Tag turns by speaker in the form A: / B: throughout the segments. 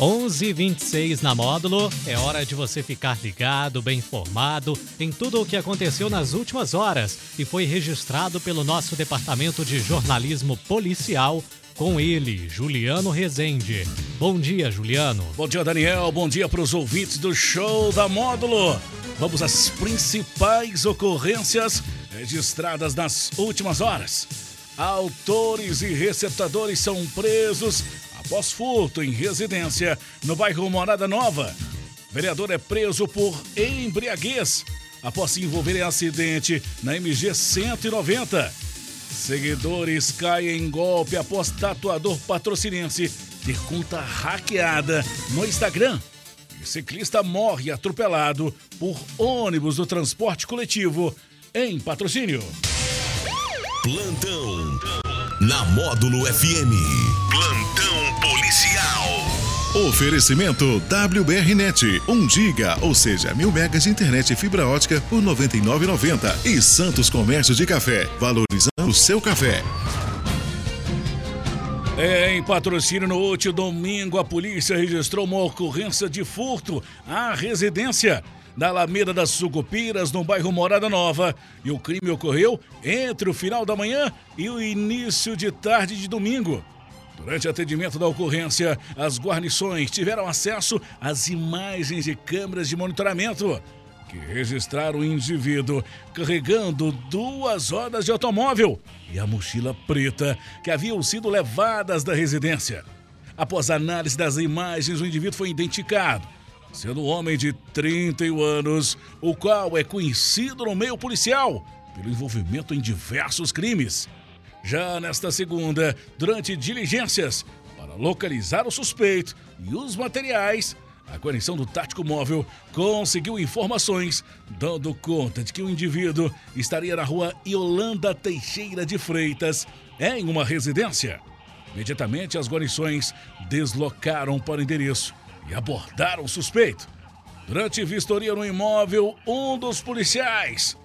A: 11:26 na módulo. É hora de você ficar ligado, bem informado em tudo o que aconteceu nas últimas horas e foi registrado pelo nosso departamento de jornalismo policial com ele, Juliano Rezende. Bom dia, Juliano.
B: Bom dia, Daniel. Bom dia para os ouvintes do show da Módulo. Vamos às principais ocorrências registradas nas últimas horas. Autores e receptadores são presos após furto em residência no bairro Morada Nova. Vereador é preso por embriaguez após se envolver em acidente na MG 190. Seguidores caem em golpe após tatuador patrocinense ter conta hackeada no Instagram. E ciclista morre atropelado por ônibus do transporte coletivo em patrocínio.
C: Plantão na Módulo FM. Oferecimento WBRnet, 1 giga, ou seja, mil megas de internet e fibra ótica por 99,90 e Santos Comércio de Café, valorizando o seu café.
B: Em patrocínio no último domingo, a polícia registrou uma ocorrência de furto à residência da Alameda das Sucupiras, no bairro Morada Nova. E o crime ocorreu entre o final da manhã e o início de tarde de domingo. Durante o atendimento da ocorrência, as guarnições tiveram acesso às imagens de câmeras de monitoramento que registraram o indivíduo carregando duas rodas de automóvel e a mochila preta que haviam sido levadas da residência. Após análise das imagens, o indivíduo foi identificado, sendo um homem de 31 anos, o qual é conhecido no meio policial pelo envolvimento em diversos crimes. Já nesta segunda, durante diligências para localizar o suspeito e os materiais, a guarnição do Tático Móvel conseguiu informações dando conta de que o indivíduo estaria na rua Yolanda Teixeira de Freitas, em uma residência. Imediatamente, as guarnições deslocaram para o endereço e abordaram o suspeito. Durante vistoria no imóvel, um dos policiais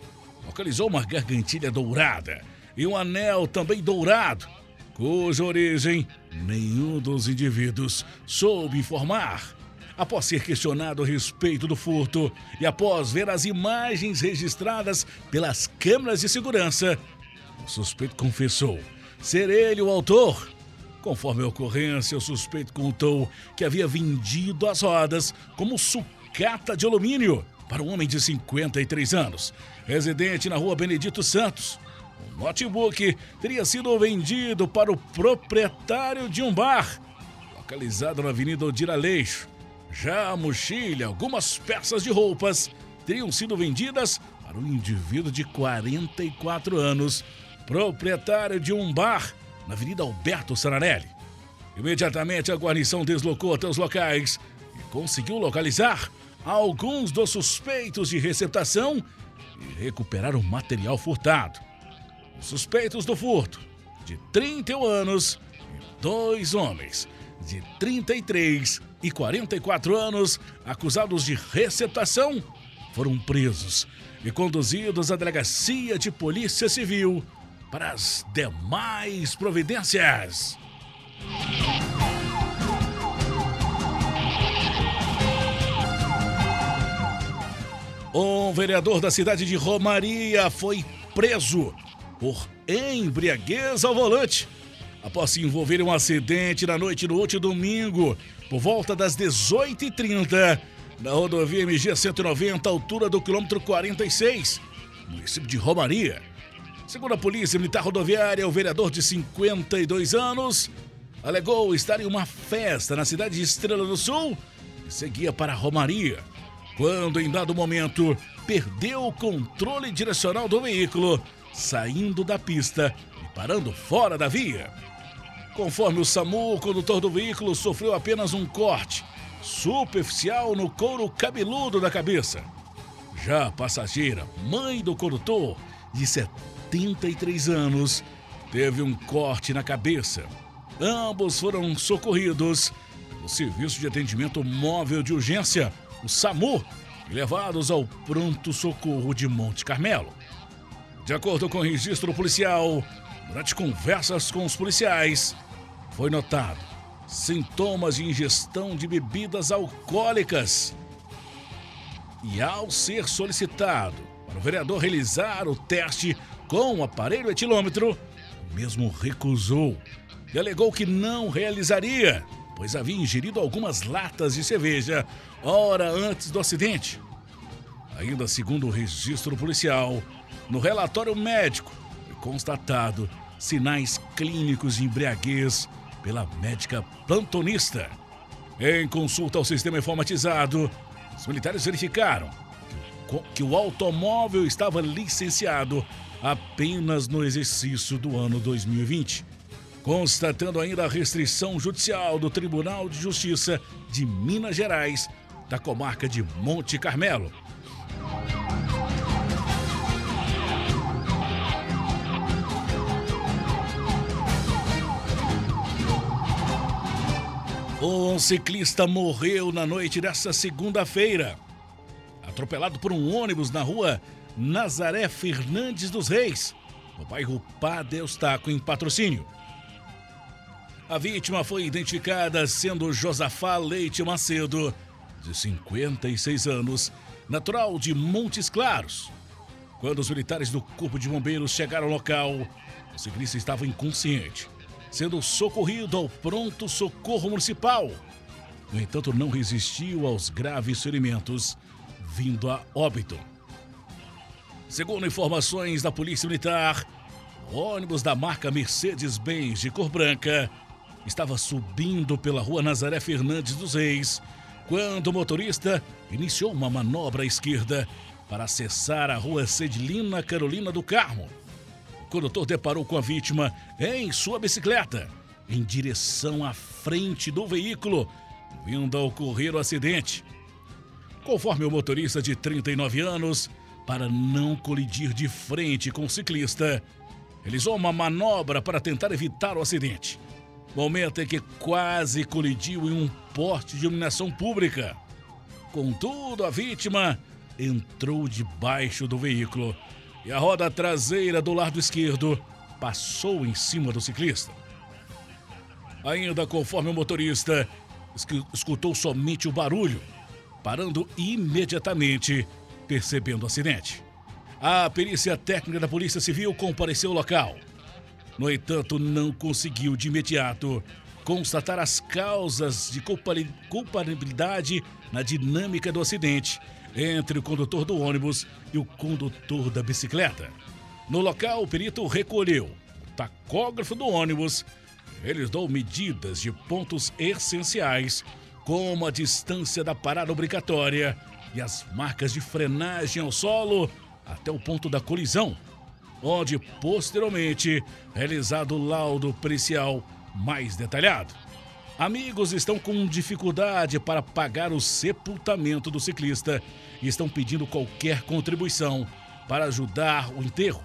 B: localizou uma gargantilha dourada e um anel também dourado, cuja origem nenhum dos indivíduos soube informar. Após ser questionado a respeito do furto e após ver as imagens registradas pelas câmeras de segurança, o suspeito confessou ser ele o autor. Conforme a ocorrência, o suspeito contou que havia vendido as rodas como sucata de alumínio para um homem de 53 anos, residente na rua Benedito Santos. O notebook teria sido vendido para o proprietário de um bar, localizado na Avenida Odira Aleixo. Já a mochila e algumas peças de roupas teriam sido vendidas para um indivíduo de 44 anos, proprietário de um bar na Avenida Alberto Saranelli. Imediatamente a guarnição deslocou até os locais e conseguiu localizar alguns dos suspeitos de receptação e recuperar o material furtado. Os suspeitos do furto, de 31 anos, e dois homens, de 33 e 44 anos, acusados de receptação, foram presos e conduzidos à delegacia de Polícia Civil para as demais providências. Um vereador da cidade de Romaria foi preso por embriaguez ao volante após se envolver em um acidente na noite do último domingo, por volta das 18h30, na rodovia MG 190, altura do quilômetro 46, município de Romaria. Segundo a Polícia Militar Rodoviária, o vereador de 52 anos alegou estar em uma festa na cidade de Estrela do Sul e seguia para Romaria, quando em dado momento perdeu o controle direcional do veículo, saindo da pista e parando fora da via. Conforme o SAMU, o condutor do veículo sofreu apenas um corte superficial no couro cabeludo da cabeça. Já a passageira, mãe do condutor, de 73 anos, teve um corte na cabeça. Ambos foram socorridos pelo Serviço de Atendimento Móvel de Urgência, o SAMU, e levados ao Pronto Socorro de Monte Carmelo. De acordo com o registro policial, durante conversas com os policiais, foi notado sintomas de ingestão de bebidas alcoólicas. E ao ser solicitado para o vereador realizar o teste com o aparelho etilômetro, o mesmo recusou e alegou que não realizaria, pois havia ingerido algumas latas de cerveja hora antes do acidente. Ainda segundo o registro policial, no relatório médico foi constatado sinais clínicos de embriaguez pela médica plantonista. Em consulta ao sistema informatizado, os militares verificaram que o automóvel estava licenciado apenas no exercício do ano 2020, constatando ainda a restrição judicial do Tribunal de Justiça de Minas Gerais, da comarca de Monte Carmelo. Um ciclista morreu na noite desta segunda-feira, atropelado por um ônibus na rua Nazaré Fernandes dos Reis, no bairro Padre Eustáquio, em patrocínio. A vítima foi identificada sendo Josafá Leite Macedo, de 56 anos, natural de Montes Claros. Quando os militares do Corpo de Bombeiros chegaram ao local, o ciclista estava inconsciente sendo socorrido ao pronto socorro municipal. No entanto, não resistiu aos graves ferimentos, vindo a óbito. Segundo informações da Polícia Militar, o ônibus da marca Mercedes-Benz de cor branca estava subindo pela rua Nazaré Fernandes dos Reis quando o motorista iniciou uma manobra à esquerda para acessar a rua Cedilina Carolina do Carmo condutor deparou com a vítima em sua bicicleta, em direção à frente do veículo, vindo a ocorrer o acidente. Conforme o motorista de 39 anos, para não colidir de frente com o ciclista, realizou uma manobra para tentar evitar o acidente. Momento em que quase colidiu em um poste de iluminação pública. Contudo, a vítima entrou debaixo do veículo e a roda traseira do lado esquerdo passou em cima do ciclista. Ainda conforme o motorista escutou somente o barulho, parando imediatamente, percebendo o acidente. A perícia técnica da Polícia Civil compareceu ao local. No entanto, não conseguiu de imediato constatar as causas de culpabilidade na dinâmica do acidente entre o condutor do ônibus e o condutor da bicicleta. No local, o perito recolheu o tacógrafo do ônibus. Eles dão medidas de pontos essenciais, como a distância da parada obrigatória e as marcas de frenagem ao solo até o ponto da colisão, onde posteriormente realizado o laudo pericial mais detalhado. Amigos estão com dificuldade para pagar o sepultamento do ciclista e estão pedindo qualquer contribuição para ajudar o enterro.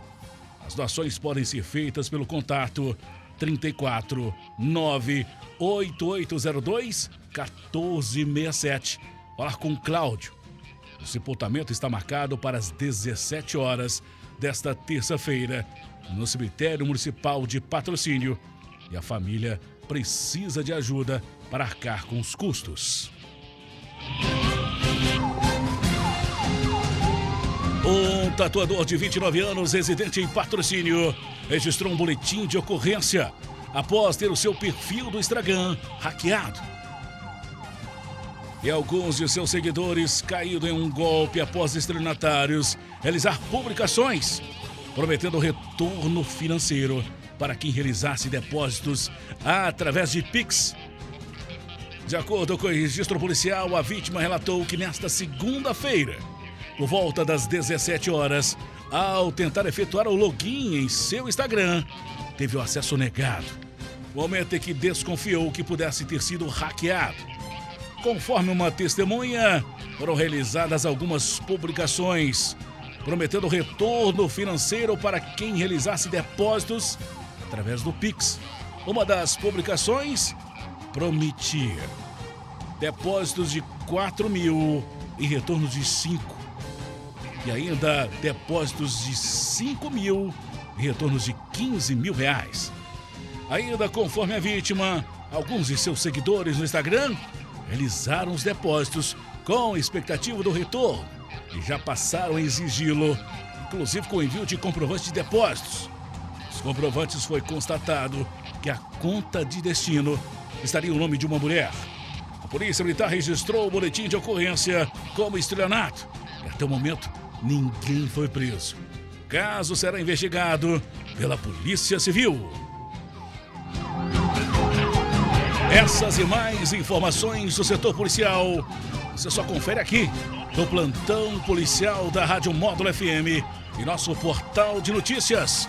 B: As doações podem ser feitas pelo contato 34 98802 1467. Falar com Cláudio. O sepultamento está marcado para as 17 horas desta terça-feira no cemitério municipal de patrocínio e a família precisa de ajuda para arcar com os custos. Um tatuador de 29 anos, residente em patrocínio, registrou um boletim de ocorrência após ter o seu perfil do Instagram hackeado. E alguns de seus seguidores caíram em um golpe após estelionatários realizar publicações prometendo retorno financeiro para quem realizasse depósitos através de Pix. De acordo com o registro policial, a vítima relatou que nesta segunda-feira, por volta das 17 horas, ao tentar efetuar o login em seu Instagram, teve o acesso negado. Momento em que desconfiou que pudesse ter sido hackeado. Conforme uma testemunha, foram realizadas algumas publicações prometendo retorno financeiro para quem realizasse depósitos através do Pix. Uma das publicações prometia depósitos de 4 mil e retorno de 5. E ainda depósitos de 5 mil e retornos de 15 mil reais. Ainda conforme a vítima, alguns de seus seguidores no Instagram realizaram os depósitos com expectativa do retorno e já passaram a exigi-lo, inclusive com envio de comprovantes de depósitos. Comprovantes foi constatado que a conta de destino estaria o nome de uma mulher. A Polícia Militar registrou o boletim de ocorrência como estelionato e até o momento ninguém foi preso. O caso será investigado pela Polícia Civil. Essas e mais informações do setor policial você só confere aqui no plantão policial da Rádio Módulo FM e nosso portal de notícias